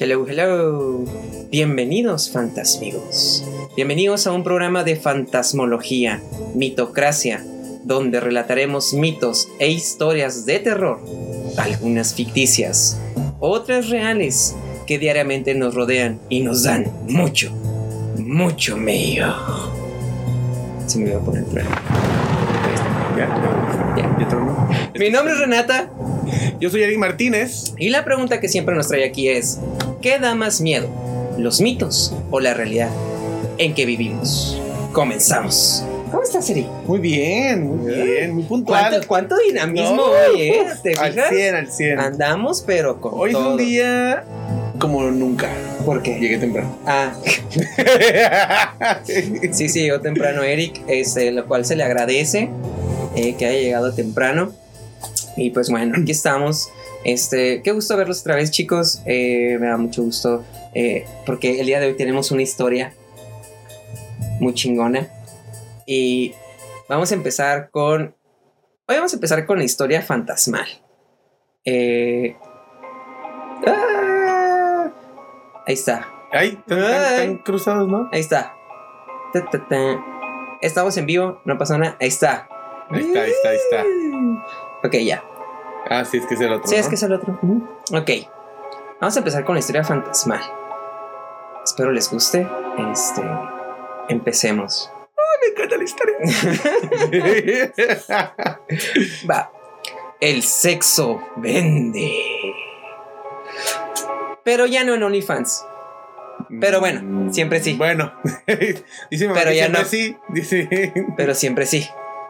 Hello, hello. Bienvenidos, fantasmigos. Bienvenidos a un programa de fantasmología, mitocracia, donde relataremos mitos e historias de terror, algunas ficticias, otras reales, que diariamente nos rodean y nos dan mucho, mucho miedo. Se me voy a poner. Mi nombre es Renata Yo soy Eric Martínez. y la pregunta que siempre nos trae aquí es, ¿qué da más miedo? ¿Los mitos o la realidad en que vivimos? Comenzamos. ¿Cómo estás, Eri? Muy bien, muy bien, muy puntual. ¿Cuánto, cuánto dinamismo No, hoy, eh? ¿Te Al fijas? 100, al 100. Andamos, pero con Hoy es todo. un día como nunca. ¿Por qué? Llegué temprano. Ah, sí, sí, llegó temprano Eric, este, lo cual se le agradece eh, que haya llegado temprano. Y pues bueno, aquí estamos. Este, qué gusto verlos otra vez, chicos. Eh, me da mucho gusto eh, porque el día de hoy tenemos una historia muy chingona. Y vamos a empezar con. Hoy vamos a empezar con la historia fantasmal. Eh, ah, ahí está. Ay, están, cruzados, ¿no? Ahí está. Ta, ta, ta. Estamos en vivo, no pasa nada. Ahí está. Ahí está, ahí está, ahí está. Ok, ya. Ah, sí, es que es el otro. Sí, es que es el otro. Ok. Vamos a empezar con la historia fantasmal. Espero les guste. Este. Empecemos. Me encanta la historia. Va. El sexo vende. Pero ya no en OnlyFans. Pero bueno, siempre sí. Bueno, dice mamá Pero que ya siempre no. sí. Dice. Pero siempre sí.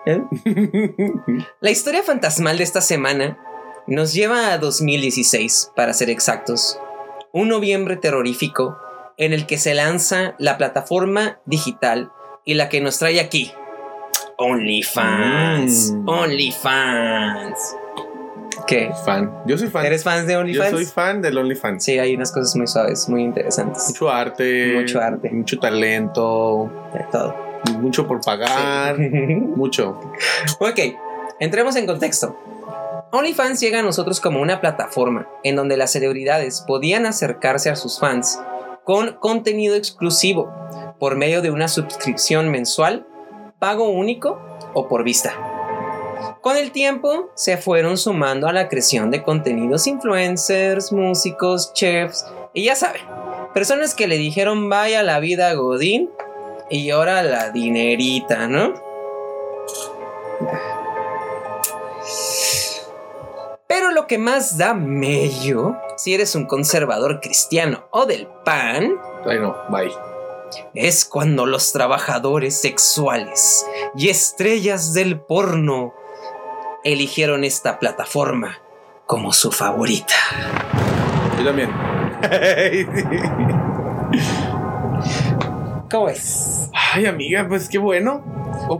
¿Eh? La historia fantasmal de esta semana nos lleva a 2016, para ser exactos. Un noviembre terrorífico en el que se lanza la plataforma digital y la que nos trae aquí. OnlyFans. Mm. OnlyFans. ¿Qué? fan. Yo soy fan. ¿Eres fan de Yo OnlyFans? soy fan del OnlyFans. Sí, hay unas cosas muy suaves, muy interesantes. Mucho arte. Mucho arte. Mucho talento. De todo. Mucho por pagar. Sí. Mucho. Ok, entremos en contexto. OnlyFans llega a nosotros como una plataforma en donde las celebridades podían acercarse a sus fans con contenido exclusivo por medio de una suscripción mensual, pago único o por vista. Con el tiempo se fueron sumando a la creación de contenidos influencers, músicos, chefs y ya saben, personas que le dijeron vaya la vida Godín y ahora la dinerita, ¿no? Pero lo que más da mello, si eres un conservador cristiano o del PAN, Ay, no, bye. es cuando los trabajadores sexuales y estrellas del porno eligieron esta plataforma como su favorita. Yo también. ¿Cómo es? Ay, amiga, pues qué bueno.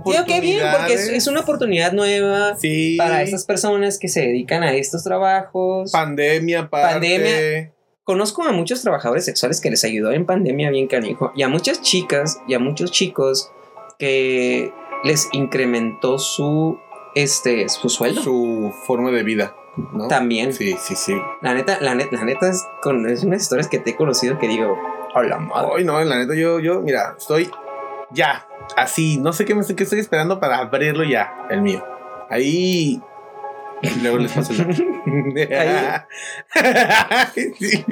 Digo que bien, porque es, es una oportunidad nueva Sí. para esas personas que se dedican a estos trabajos. Pandemia, aparte. Pandemia. Conozco a muchos trabajadores sexuales que les ayudó en pandemia bien canijo y a muchas chicas y a muchos chicos que les incrementó su este su sueldo Su forma de vida. ¿no? también. Sí, sí, sí. La neta, la neta, la neta es con es unas historias que te he conocido que digo, hola madre. Ay, no, la neta, yo, yo, mira, estoy ya. Así, no sé qué me qué estoy esperando para abrirlo ya, el mío. Ahí. Luego les paso el. Sí.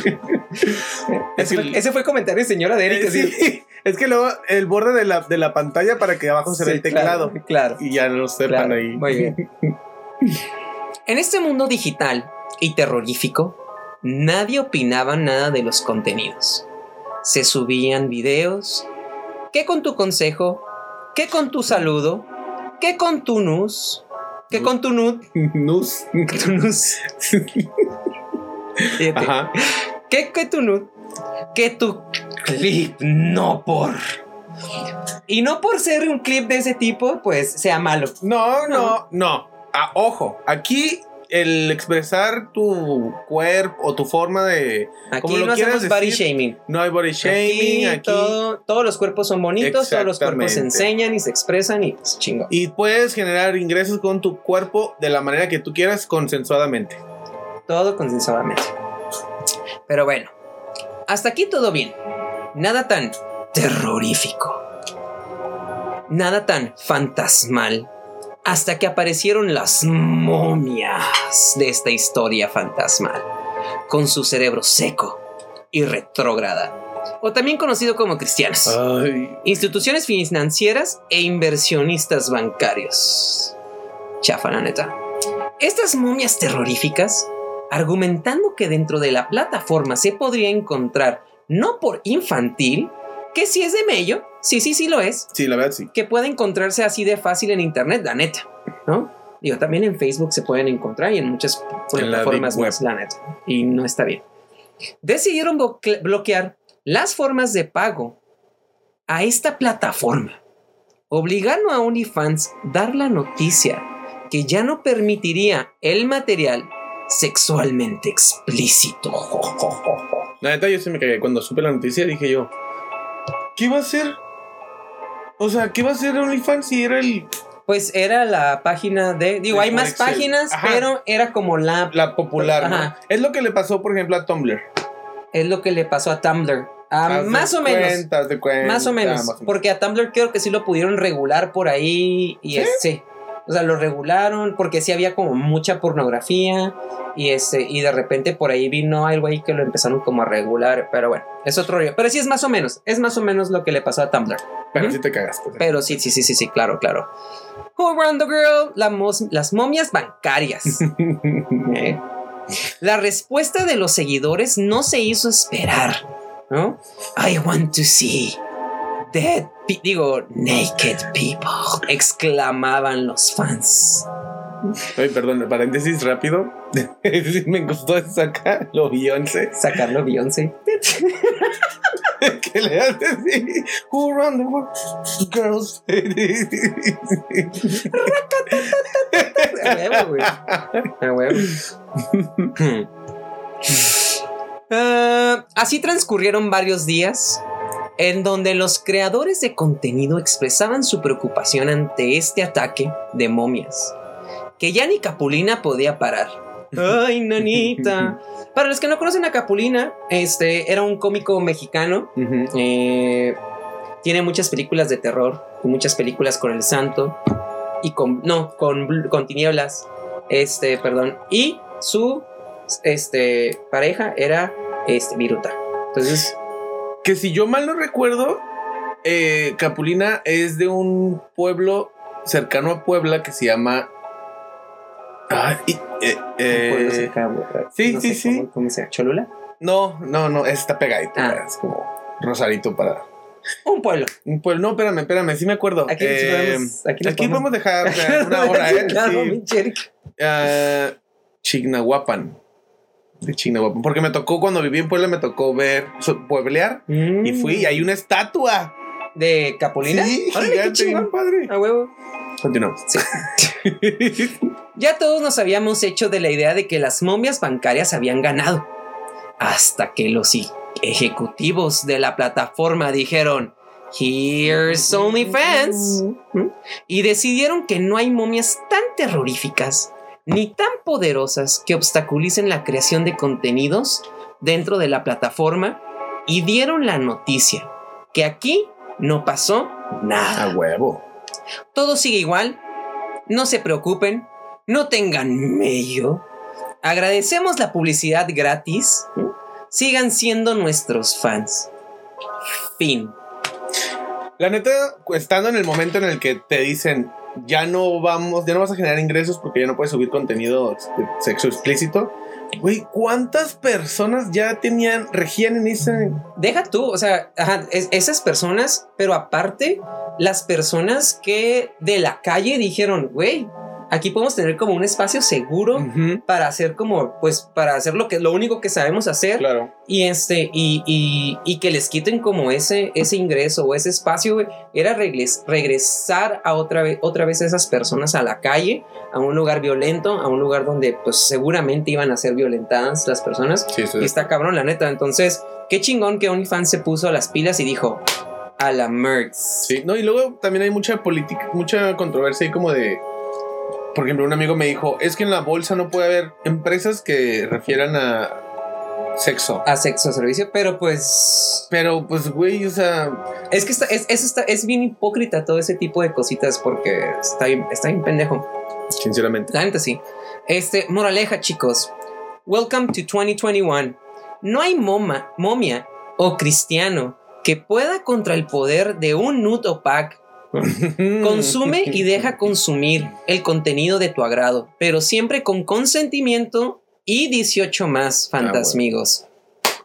Ese, fue, ese fue comentario señora de Eric. Así. sí, es que luego el borde de la, de la pantalla para que abajo se Sí, ve el teclado. Claro, claro. Y ya no sepan Claro, ahí. Muy bien. En este mundo digital y terrorífico, nadie opinaba nada de los contenidos. Se subían videos. ¿Qué con tu consejo? ¿Qué con tu saludo? ¿Qué con tu nus? ¿Qué con tu nud? Nus. ¿Qué tu nus? Ajá. ¿Qué que tu nud? Que tu clip no por. Y no por ser un clip de ese tipo, pues sea malo. No, no, no. Ah, ojo, aquí el expresar tu cuerpo o tu forma de. Aquí Como lo no hacemos body shaming. No hay body shaming aquí. todo- todos los cuerpos son bonitos, todos los cuerpos se enseñan y se expresan y pues chingo. Y puedes generar ingresos con tu cuerpo de la manera que tú quieras, consensuadamente. Todo consensuadamente. Pero bueno, Hasta aquí todo bien. Nada tan terrorífico. Nada tan fantasmal. Hasta que aparecieron las momias de esta historia fantasmal. Con su cerebro seco y retrógrada. O también conocido como cristianos. Ay, Instituciones financieras e inversionistas bancarios. Chafa, la neta. Estas momias terroríficas, argumentando que dentro de la plataforma se podría encontrar, no por infantil, que si es de mello, sí, sí, sí lo es, sí, la verdad sí. que puede encontrarse así de fácil en internet, la neta, ¿no? Digo, también en Facebook se pueden encontrar y en muchas plataformas más, la neta, y no está bien. Decidieron bloque- bloquear las formas de pago a esta plataforma, obligando a OnlyFans dar la noticia que ya no permitiría el material sexualmente explícito. La neta, yo se me cagué. Cuando supe la noticia, dije yo, ¿qué va a hacer? O sea, ¿qué va a hacer OnlyFans si era el, Pues era la página de. Digo, hay más Excel. páginas, Ajá. pero era como la. la popular? ¿no? Es lo que le pasó, por ejemplo, a Tumblr. Es lo que le pasó a Tumblr. Ah, más o menos. cuenta, haz de cuenta, Más o menos. más o menos. Porque a Tumblr creo que sí lo pudieron regular por ahí. Y ¿Sí? es- sí. O sea, lo regularon porque sí había como mucha pornografía. Y este, y de repente por ahí vino algo ahí que lo empezaron como a regular. Pero bueno, es otro rollo. Pero sí es más o menos. Es más o menos lo que le pasó a Tumblr. Pero sí te cagaste. Pero sí, sí, sí, sí, sí, claro, claro. Who Run the Girl? La las momias bancarias. ¿eh? La respuesta de los seguidores no se hizo esperar, ¿no? I want to see dead, digo, naked people, exclamaban los fans. Ay, perdón, paréntesis rápido. Me gustó sacar lo Beyoncé. Sacarlo Beyoncé. que le hace así. Who run the world? Girls. A huevo, güey. A huevo. Hmm. Ah, así transcurrieron varios días en donde los creadores de contenido expresaban su preocupación ante este ataque de momias, que ya ni Capulina podía parar. Ay, nanita. Para los que no conocen a Capulina, este era un cómico mexicano eh, tiene muchas películas de terror, muchas películas con el santo y con no, con, con tinieblas. Este, perdón, y su este pareja era este Viruta. Entonces, Que si yo mal no recuerdo, eh, Capulina es de un pueblo cercano a Puebla que se llama. Ah, y- eh, eh, sí, no sí, sí. ¿Cómo, cómo se llama? ¿Cholula? no, no, no, está pegadito. Ah. Es como Rosarito para. Un pueblo. Un pueblo. No, espérame, espérame, sí me acuerdo. Aquí, podemos, aquí aquí podemos dejar una hora, ¿eh? Claro, Sí. Ah, Chignahuapan. De Chignahuapan. Porque me tocó cuando viví en Puebla, me tocó ver, pueblear. Y fui, y hay una estatua. ¿De Capulina? Sí, Órale, qué gigante, padre. A huevo. Continuamos. Sí. Ya todos nos habíamos hecho de la idea de que las momias bancarias habían ganado. Hasta que los ejecutivos de la plataforma dijeron, Here's OnlyFans. ¿Mm? Y decidieron que no hay momias tan terroríficas ni tan poderosas que obstaculicen la creación de contenidos dentro de la plataforma y dieron la noticia que aquí no pasó nada. A huevo. Todo sigue igual. No se preocupen. No tengan mello. Agradecemos la publicidad gratis. Sigan siendo nuestros fans. Fin. La neta, estando en el momento en el que te dicen ya no vamos, ya no vas a generar ingresos porque ya no puedes subir contenido de sexo explícito. Güey, ¿cuántas personas ya tenían, regían en ese? Deja tú, o sea, es- esas personas, pero aparte, las personas que de la calle dijeron, güey, aquí podemos tener como un espacio seguro para hacer como, pues, para hacer lo que lo único que sabemos hacer. Claro. Y este, y, y, y que les quiten como ese, ese ingreso o ese espacio, era regres- regresar a otra vez, otra vez esas personas a la calle, a un lugar violento, a un lugar donde pues seguramente iban a ser violentadas las personas. Sí, eso Y es. está cabrón, la neta. Entonces, qué chingón que OnlyFans se puso las pilas y dijo, a la Mercs. Sí, no, y luego también hay mucha política, mucha controversia ahí como de. Por ejemplo, un amigo me dijo: Es que en la bolsa no puede haber empresas que refieran a sexo. a sexo servicio, pero pues Pero, pues, güey, o sea, es que está, es, eso está, es bien hipócrita todo ese tipo de cositas porque está bien, está bien pendejo. sinceramente. La neta sí. Este, moraleja, chicos. Welcome to 2021. No hay moma, momia o cristiano que pueda contra el poder de un nut o pack. Consume y deja consumir el contenido de tu agrado, pero siempre con consentimiento y 18 más, fantasmigos.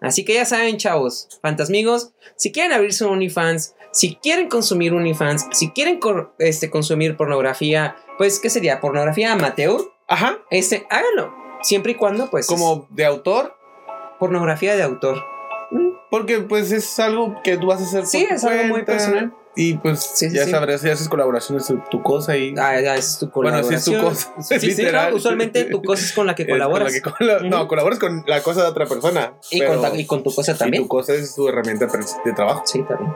Así que ya saben, chavos, fantasmigos, si quieren abrirse un OnlyFans, si quieren consumir OnlyFans, si quieren este, consumir pornografía, pues, ¿qué sería? ¿Pornografía amateur? Ajá. Este, háganlo. Siempre y cuando, pues. Como de autor. Pornografía de autor. Porque pues es algo que tú vas a hacer. Sí, por es algo muy personal. Y pues Sí, sí, ya sí. sabrás si haces colaboraciones tu, tu cosa y Ah, ya, es tu Bueno, sí colaboración. es tu cosa, Sí, literal. claro, usualmente tu cosa es con la que es con la colaboras. No, colaboras con la cosa de otra persona. y, con ta- y con tu cosa y también. tu cosa es tu herramienta de trabajo. Sí, también.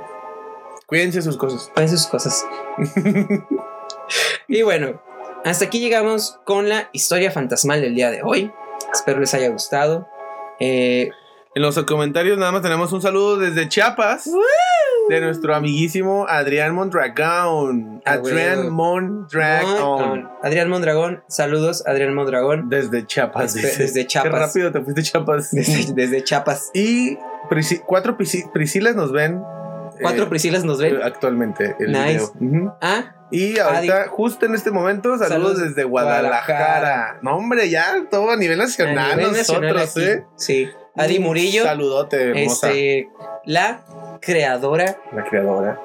Cuídense sus cosas. Con sus cosas. y bueno, hasta aquí llegamos con la historia fantasmal del día de hoy. Espero les haya gustado. Eh, En los comentarios nada más tenemos un saludo desde Chiapas. De nuestro amiguísimo Adrián Mondragón. Ah, Adrián. Mondragón. Adrián Mondragón, saludos, Adrián Mondragón. Desde Chiapas. Dice. desde Chiapas. Qué rápido te fuiste Chiapas. Desde, desde Chiapas. Y cuatro Priscilas nos ven. Cuatro eh, Priscilas nos ven. Actualmente. El Nice. video. Ah, Y ahorita, justo en este momento, saludos, Saludos, desde Guadalajara. Guadalajara. No, hombre, ya todo a nivel nacional, a nivel nacional nosotros, aquí. ¿eh? Sí. Adi Murillo, Saludote, hermosa. este, la creadora La creadora.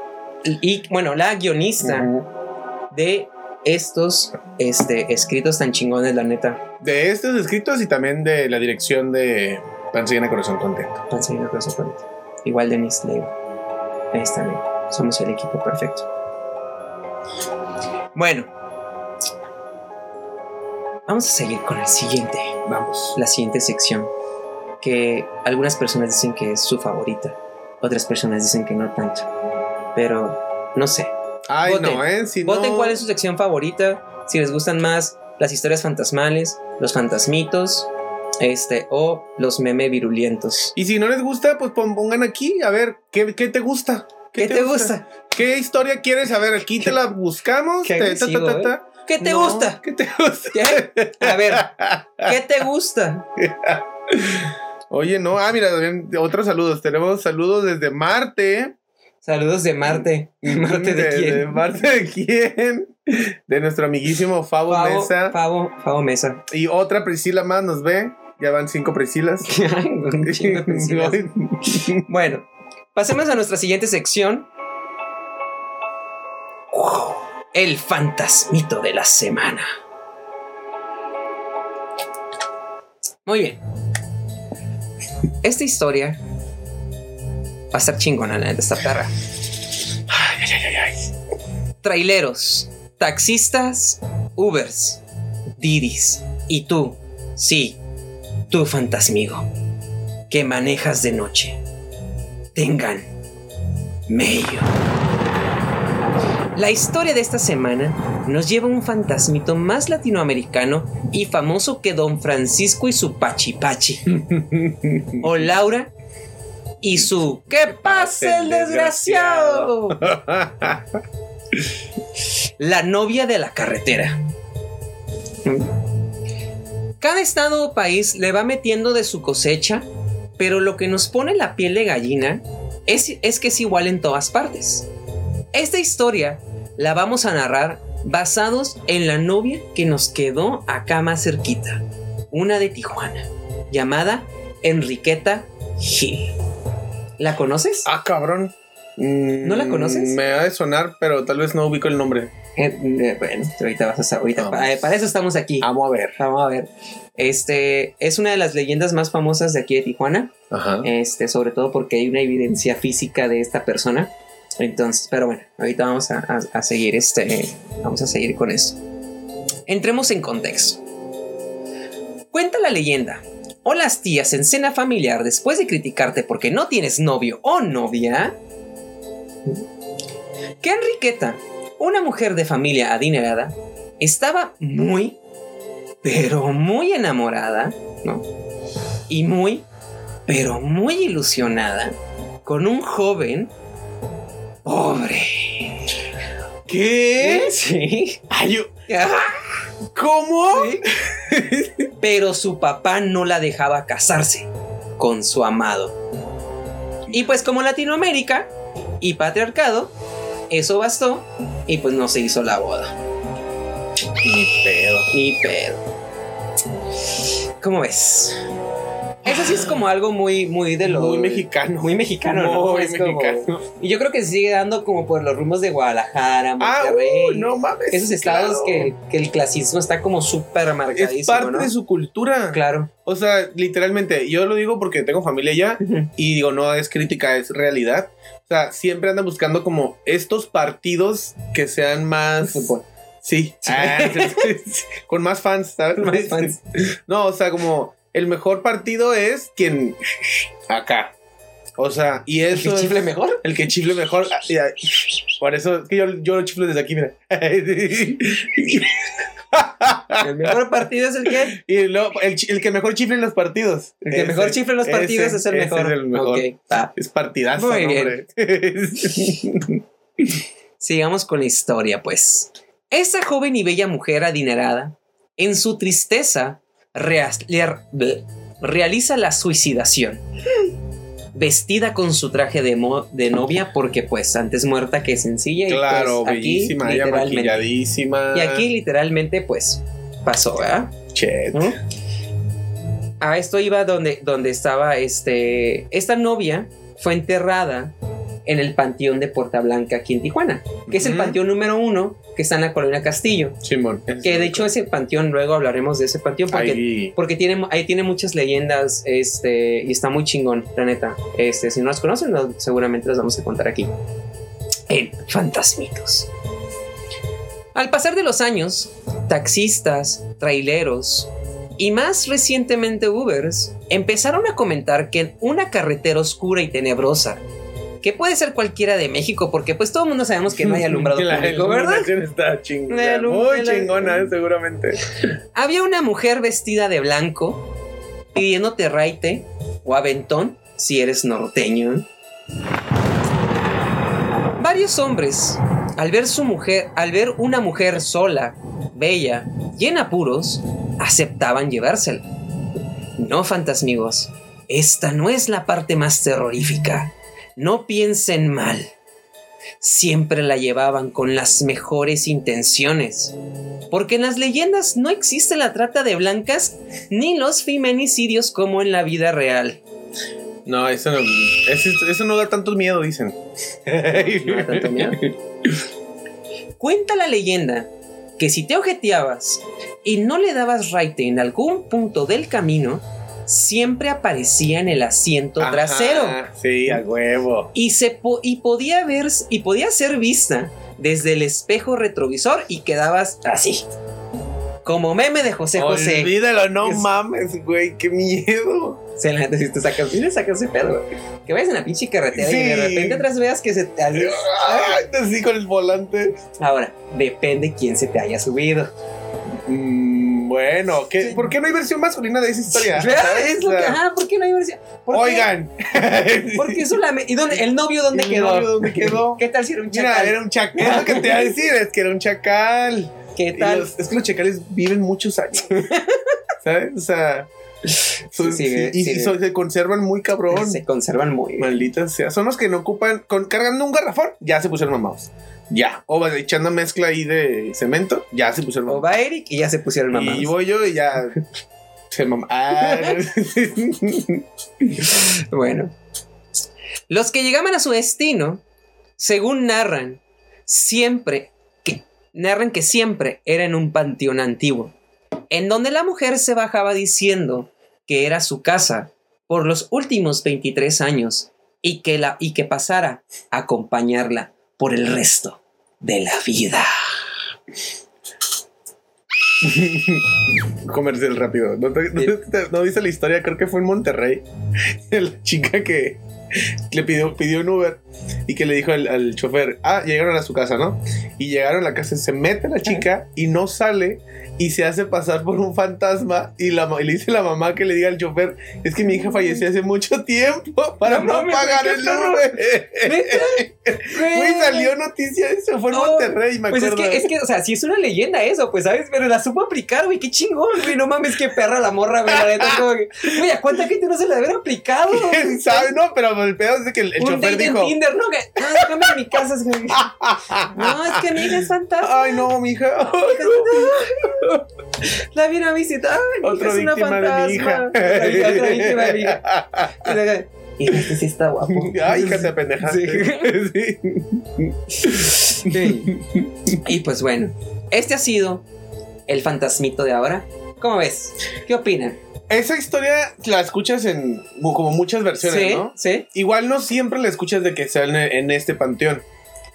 y, y, bueno, la guionista de estos este, escritos tan chingones, la neta. De estos escritos y también de la dirección de Pansillana Corazón Contento. Una cosa fuerte. Igual de Miss Leo. Ahí está, Leo. Somos el equipo perfecto. Bueno. Vamos a seguir con el siguiente. Vamos. La siguiente sección. Que algunas personas dicen que es su favorita. Otras personas dicen que no tanto. Pero no sé. Ay, Voten. no, ¿eh? Si Voten no... cuál es su sección favorita. Si les gustan más las historias fantasmales, los fantasmitos, este, o los meme virulientos. Y si no les gusta, pues pon- pongan aquí, a ver, ¿qué, qué te gusta? ¿Qué, te gusta? ¿Qué historia quieres? A ver, aquí te la buscamos. Qué te- ta, ¿eh? ¿Qué te No, gusta? ¿Qué te gusta? ¿Qué? A ver, ¿qué te gusta? Oye, no, ah, mira, bien, otros saludos. Tenemos saludos desde Marte. Saludos de Marte. ¿Marte de quién? Marte de quién? De nuestro amiguísimo Fabo, Favo, Mesa. Favo, Favo Mesa. Y otra Priscila más nos ve. Ya van cinco Priscilas. Un de Priscilas. Bueno, pasemos a nuestra siguiente sección. El fantasmito de la semana. Muy bien. Esta historia va a estar chingona, la neta, esta perra. Traileros, taxistas, Ubers, Didis y tú, sí, tú fantasmigo, que manejas de noche. Tengan medio. La historia de esta semana nos lleva un fantasmito más latinoamericano y famoso que Don Francisco y su Pachi Pachi. O Laura y su ¡Que pase el desgraciado! La novia de la carretera. Cada estado o país le va metiendo de su cosecha, pero lo que nos pone la piel de gallina es, es que es igual en todas partes. Esta historia la vamos a narrar basados en la novia que nos quedó acá más cerquita, una de Tijuana, llamada Enriqueta Gil. ¿La conoces? ah, cabrón. Mm, ¿No la conoces? Me ha de sonar, pero tal vez no ubico el nombre. Eh, eh, bueno, ahorita vas a saber. Ahorita, Vamos. para, para eso estamos aquí. Amo a ver. Vamos a ver. Este es una de las leyendas más famosas de aquí de Tijuana. Ajá. Este, sobre todo porque hay una evidencia física de esta persona. Entonces, pero bueno, ahorita vamos a, seguir este. Vamos a seguir con esto. Entremos en contexto. Cuenta la leyenda. O las tías en cena familiar, después de criticarte porque no tienes novio o novia, que Enriqueta, una mujer de familia adinerada, estaba muy, pero muy enamorada, ¿no? Y muy, pero muy ilusionada con un joven pobre. ¿Qué? Sí. Ay, yo- ¿Cómo? sí. Pero su papá no la dejaba casarse con su amado. Y pues como Latinoamérica y patriarcado, eso bastó y pues no se hizo la boda. Ni pedo. Ni pedo. ¿Cómo ves? Eso sí es como algo muy, muy de lo. Muy mexicano. Muy mexicano, ¿no? Muy Es como- mexicano. Y yo creo que se sigue dando como por los rumbos de Guadalajara, Ah, Monterrey. uh, no mames. Esos estados claro. que, que el clasismo está como súper marcadísimo. Es parte ¿no? de su cultura. Claro. O sea, literalmente, yo lo digo porque tengo familia allá y digo, no es crítica, es realidad. O sea, siempre andan buscando como estos partidos que sean más. Fútbol. Sí. Sí. Ah, sí. Con más fans, ¿sabes? Más fans. No, o sea, como el mejor partido es quien. Acá. O sea, y ¿El eso. que es- chifle mejor? el que chifle mejor. Ah. Por eso es que yo, yo lo chiflo desde aquí, mira. El mejor partido es el que. y luego, el, el que mejor chifle en los partidos. El que Ese, mejor chifle en los partidos ese, es el mejor. es el mejor. Es partidazo, Muy ¿no, bien. hombre? Sigamos con la historia, pues. Esta joven y bella mujer adinerada, en su tristeza, realiza la suicidación. Vestida con su traje de, mo- de novia, porque pues antes muerta que sencilla. y, claro, pues, aquí, bellísima, ella literalmente-. Y aquí literalmente pues pasó, ¿verdad? Chet. ¿no? A esto iba donde, donde estaba este. Esta novia fue enterrada en el panteón de Puerta Blanca aquí en Tijuana, que es el panteón número uno que está en la colonia Castillo. Simón. Que de hecho ese panteón, luego hablaremos de ese panteón porque, Ahí. porque tiene, ahí tiene muchas leyendas este, y está muy chingón, la neta. Este, si no las conocen, no- seguramente las vamos a contar aquí. En Fantasmitos. Al pasar de los años, taxistas, traileros y más recientemente Ubers empezaron a comentar que en una carretera oscura y tenebrosa, que puede ser cualquiera de México, porque pues todo el mundo sabemos que no hay alumbrado La público, ¿verdad? está chingona. Muy chingona, eh, seguramente. Había una mujer vestida de blanco pidiéndote raite o aventón si eres norteño. Varios hombres, al ver su mujer, al ver una mujer sola, bella y en apuros, aceptaban llevársela. No, fantasmigos, esta no es la parte más terrorífica. No piensen mal. Siempre la llevaban con las mejores intenciones. Porque en las leyendas no existe la trata de blancas ni los feminicidios como en la vida real. No, eso no, eso, eso no da tanto miedo, dicen. No da tanto miedo. Cuenta la leyenda que si te ojeteabas y no le dabas raite en algún punto del camino, siempre aparecía en el asiento Ajá, trasero Sí, a huevo. y, se po- y podía ver y podía ser vista desde el espejo retrovisor y quedabas así. Como meme de José José. Olvídalo, no Es- mames, güey, qué miedo. Se la si te sacas, si le sacas ese pedo, güey. Que vayas en la pinche carretera y de repente atrás veas que se te Ay, así con el volante. Ahora, depende quién se te haya subido. Mm, bueno, ¿qué, ¿por qué no hay versión masculina de esa historia? Es lo que, ajá, ¿por qué no hay versión? ¿Por qué? Oigan. Porque solamente. ¿Y dónde, el novio dónde ¿El quedó? novio dónde quedó? ¿Qué tal si era un Mira, chacal? era un chacal. Es lo que te iba a decir, es que era un chacal. ¿Qué tal? los- es que los chacales viven muchos años. ¿Sabes? O sea. son- Sí, sí, y y se conservan muy cabrón. Se conservan muy. Malditas sea. Son los que no ocupan. Con, cargando un garrafón, ya se pusieron mamados. Ya. O va echando mezcla ahí de cemento, ya se pusieron O va Eric y ya se pusieron mamás. Y voy yo y ya. Se mama. Ah, Bueno. Los que llegaban a su destino, según narran, siempre que narran que siempre era en un panteón antiguo, en donde la mujer se bajaba diciendo que era su casa por los últimos 23 años y que la y que pasara a acompañarla por el resto de la vida. Comercial rápido. ¿No, te- no te- no viste la historia? Creo que fue en Monterrey. La chica que le pidió, pidió un Uber y que le dijo al, al chofer, ah, llegaron a su casa, ¿no? Y llegaron a la casa, se mete la chica y no sale y se hace pasar por un fantasma y, la, le dice la mamá que le diga al chofer, es que mi hija falleció hace mucho tiempo para No no, pagar el. Uber. Güey, salió noticia de eso, fue en Oh, Monterrey, me Pues es acuerdo. que, es que, o sea, sí es una leyenda eso, pues, ¿sabes? Pero la supo aplicar, güey, qué chingón, güey, no mames, qué perra la morra, güey, la neta, como que, güey, ¿a cuánta gente no se le debe haber aplicado? ¿Quién sabe? No, pero el pedo es de que el, el Un chofer dijo, Tinder, ¿no? Que, no, déjame en mi casa, que- no, es que mi hija es fantasma. ay no, mija. La vine a visitar. Otra es una víctima de mi hija. fantasma. Otra, víctima de mi hija. Y este sí está guapo. Ay, hija, te pendejaste. Sí. Sí. Y pues bueno, este ha sido el fantasmito de ahora. ¿Cómo ves? ¿Qué opinan? Esa historia la escuchas en como muchas versiones, Sí, ¿no? sí. Igual no siempre la escuchas de que sea en, en este panteón.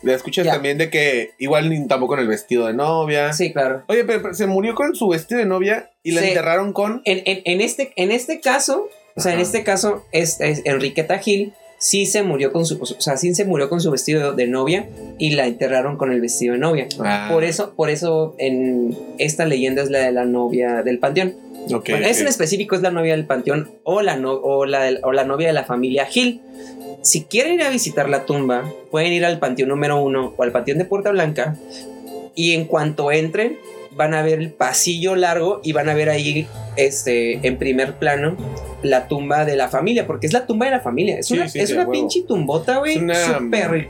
La escuchas Ya. también de que igual ni tampoco con el vestido de novia. Sí, claro. Oye, pero, pero se murió con su vestido de novia y la enterraron con. En, en- en este, en este caso, o sea, en este caso, es, es Enriqueta Gil sí se murió con su, o sea, sí se murió con su vestido de novia y la enterraron con el vestido de novia. Ah, Por eso, por eso en esta leyenda es la de la novia del panteón. ok, Bueno, ese en específico es la novia del panteón o la, no- o, la o la novia de la familia Gil. Si quieren ir a visitar la tumba, pueden ir al panteón número uno o al panteón de Puerta Blanca. Y en cuanto entren, van a ver el pasillo largo y van a ver ahí este, en primer plano la tumba de la familia, porque es la tumba de la familia. Es Sí, una, sí, es una pinche tumbota, güey. Es una- Súper.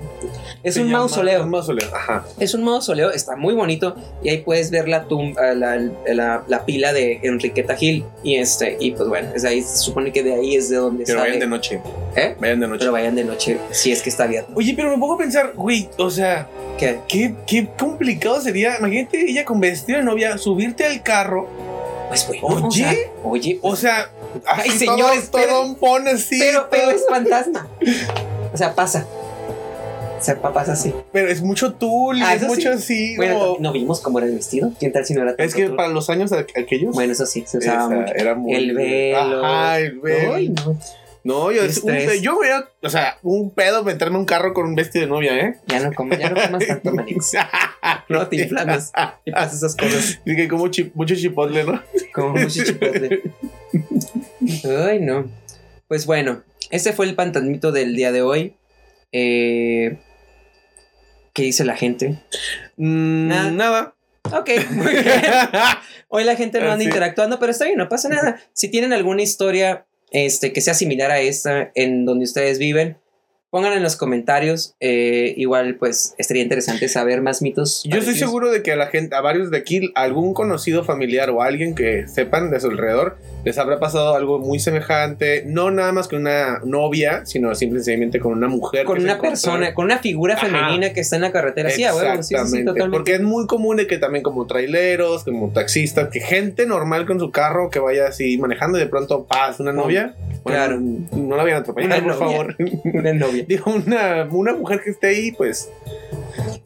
Es un mausoleo. Un mausoleo, ajá. Es un mausoleo, está muy bonito y ahí puedes ver la tumba, la, la- la pila de Enriqueta Gil y este y pues bueno, es ahí se supone que de ahí es de donde Pero sale. vayan de noche. ¿Eh? Vayan de noche. Pero vayan de noche si es que está abierto. Oye, pero me pongo a pensar, güey, o sea, ¿Qué? qué, qué complicado sería. Imagínate ella con vestido de novia, subirte al carro. Pues bueno, Oye. o sea, oye, O sea, Ay, señores, todo, un pone así. pero, pero es fantasma. O sea, pasa. O sea, pa- pasa así. pero es mucho tul, Ah, es sí. mucho así. Bueno, como- ¿no vimos cómo era el vestido? ¿Quién tal si no era es tanto que tú? para los años aqu- aquellos. Bueno, eso sí, se usaba esa mucho. era muy- El velo. Ajá, el velo. Ay, no. No, yo, es un- yo voy a, o sea, un pedo meterme un carro con un vestido de novia, ¿eh? Ya no, comas, ya no comas tanto, Manix. No te inflames y pasas esas cosas. Y que como chip- mucho chipotle, ¿no? Como mucho chipotle. Ay, no. Pues bueno, ese fue el pantasmito del día de hoy. Eh, ¿Qué dice la gente? Mm, Nada. nada. Ok, muy bien. Hoy la gente no anda sí. interactuando, pero está bien, no pasa nada. Si tienen alguna historia este, que sea similar a esta en donde ustedes viven, pónganla en los comentarios. Eh, igual, pues, estaría interesante saber más mitos. Yo estoy seguro de que a la gente, a varios de aquí, algún conocido familiar o alguien que sepan de su alrededor, les habrá pasado algo muy semejante, no nada más con una novia, sino simplemente con una mujer. Con que una persona, con una figura Ajá. femenina que está en la carretera. Sí, huevo, sí, sí, Exactamente. Porque es muy común de que también como traileros, como taxistas, que gente normal con su carro que vaya así manejando y de pronto pasa una novia. Bueno, Claro. No la vayan a atropellar, Una por favor. Una novia. Digo, una, una mujer que esté ahí, pues.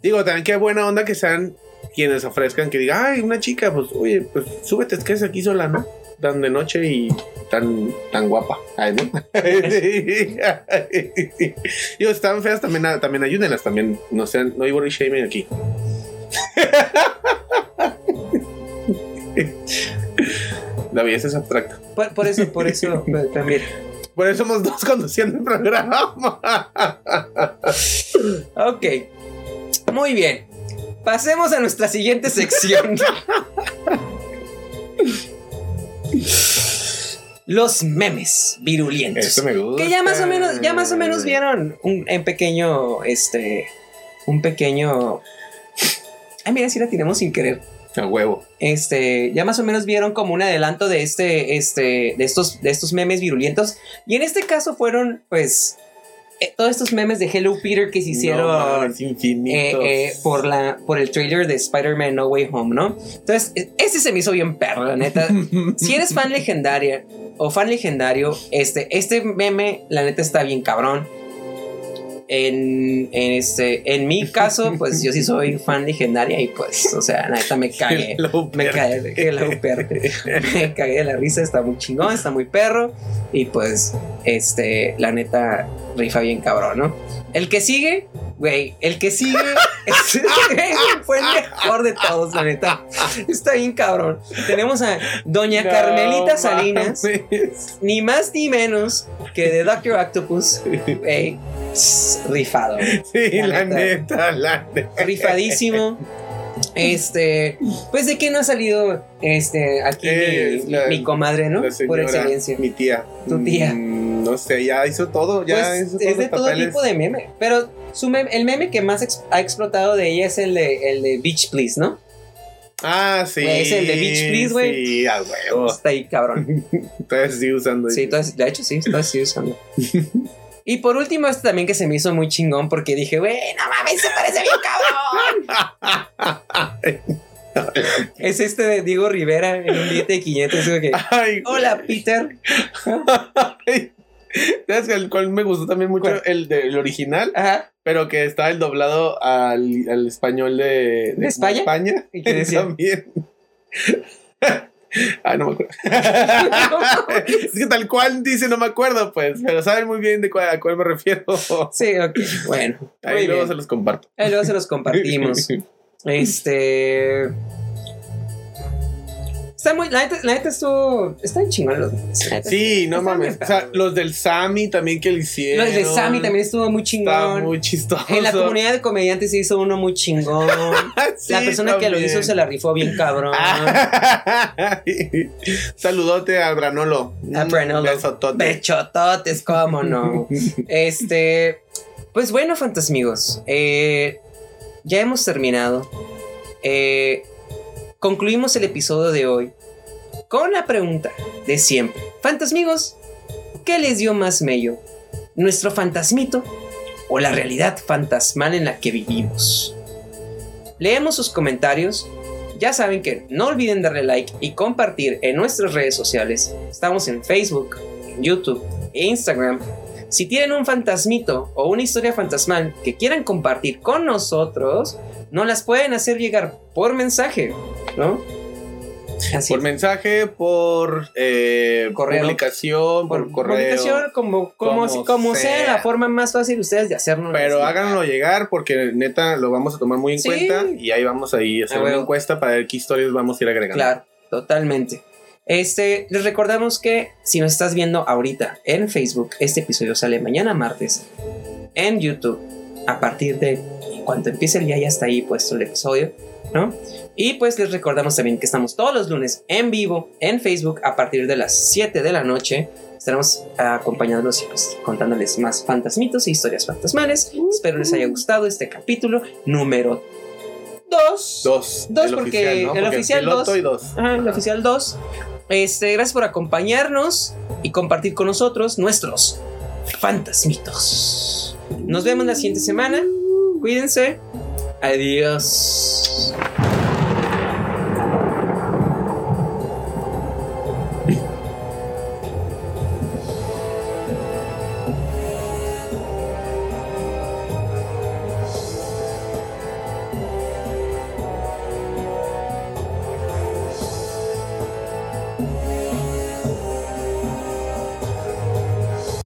Digo, también qué buena onda que sean quienes ofrezcan que diga, ay, una chica, pues, oye, pues súbete, es que es aquí sola, ¿no? Tan de noche y tan, tan guapa. Ay, ¿no? Digo, están feas, también, también ayúdenlas, también. No sean, no hay body shaming aquí. La belleza es abstracta. Por, por eso, por eso pues, también. Por eso somos dos conduciendo el programa. Ok. Muy bien. Pasemos a nuestra siguiente sección. Los memes virulentos. Eso me gusta. Que ya más o menos, ya más o menos vieron un en pequeño, este, un pequeño. Ay, mira, si la tiramos sin querer. A huevo. Este, ya más o menos vieron como un adelanto de este, este, de estos, de estos memes virulentos. Y en este caso fueron, pues, eh, todos estos memes de Hello Peter que se hicieron. No, eh, eh, por, la, por el trailer de Spider-Man No Way Home, ¿no? Entonces, e- ese se me hizo bien perro, la neta. si eres fan legendaria o fan legendario, este, este meme, la neta, está bien cabrón. En, en este, en mi caso, pues yo sí soy fan legendaria y pues, o sea, la neta me cagué. Me cagué, me cagué de la risa, está muy chingón, está muy perro. Y pues, este, la neta, rifa bien cabrón, ¿no? El que sigue, güey, el que sigue es- fue el mejor de todos, la neta. Está bien cabrón. Tenemos a Doña No Carmelita Salinas, mames. ni más ni menos que de Doctor Octopus, güey, rifado. Sí, La la neta. neta, la neta. rifadísimo. Este, pues de qué no ha salido este aquí Eh, mi, la- mi comadre, ¿no? Por excelencia. Mi tía. Tu tía. Mm, no sé, ya hizo todo. Ya Pues, hizo es de todo tipo de meme. Pero su meme- el meme que más ex- ha explotado de ella es el de, el de Beach Please, ¿no? Ah, sí. Güey, ese de Beach Please, güey. Sí, a huevo. Está ahí, cabrón. Todavía sigue usando. Sí, entonces, de hecho, sí, todavía sigue usando. Y por último, este también que se me hizo muy chingón porque dije, güey, no mames, se parece bien cabrón. es este de Diego Rivera en un billete de 500. digo que, Ay, Hola, Peter. ay. ¿Sabes que el cual me gustó también mucho? ¿Cuál? El del original, Ajá. pero que estaba el doblado al, al español de, ¿De España? España. ¿Y qué decía? También. Ay, no me acuerdo. es que tal cual dice, no me acuerdo, pues, pero saben muy bien de cuál, a cuál me refiero. Sí, ok. Bueno. Ahí luego bien. se los comparto. Ahí luego se los compartimos. Este. Está muy. La neta, la neta estuvo. Está bien chingón los memes. Sí, no mames. O sea, los del Sammy también que le hicieron. Los de Sammy también estuvo muy chingón. muy chistoso. En la comunidad de comediantes se hizo uno muy chingón. Sí, la persona que lo hizo se la rifó bien cabrón. Saludote a Branolo. A Branolo. Besotote. Bechototes, cómo no. Este. Pues bueno, fantasmigos. eh, ya hemos terminado. Eh, concluimos el episodio de hoy con la pregunta de siempre. Fantasmigos, ¿qué les dio más mello? ¿Nuestro fantasmito o la realidad fantasmal en la que vivimos? Leemos sus comentarios. Ya saben que no olviden darle like y compartir en nuestras redes sociales. Estamos en Facebook, en YouTube e Instagram. Si tienen un fantasmito o una historia fantasmal que quieran compartir con nosotros, nos las pueden hacer llegar por mensaje, ¿no? Así Por es. mensaje, por eh, Correo. publicación, por, correo. comunicación, como, como, como como sea. sea. la forma más fácil de ustedes de hacernos. Pero háganlo llegar porque neta lo vamos a tomar muy en Sí. cuenta y ahí vamos a ir a hacer Ah, una encuesta para ver qué historias vamos a ir agregando. Claro, totalmente. Este, les recordamos que si nos estás viendo ahorita en Facebook, este episodio sale mañana martes en YouTube a partir de cuando empiece el día ya está ahí puesto el episodio, ¿no? Y pues les recordamos también que estamos todos los lunes en vivo en Facebook a partir de las 7 de la noche. Estaremos acompañándolos y pues contándoles más fantasmitos e historias fantasmales. Espero les haya gustado este capítulo número 2. Dos. Dos el porque oficial, ¿no? el oficial piloto dos. y dos. Ajá, el oficial 2. Este, gracias por acompañarnos y compartir con nosotros nuestros fantasmitos. Nos vemos la siguiente semana. Cuídense. Adiós.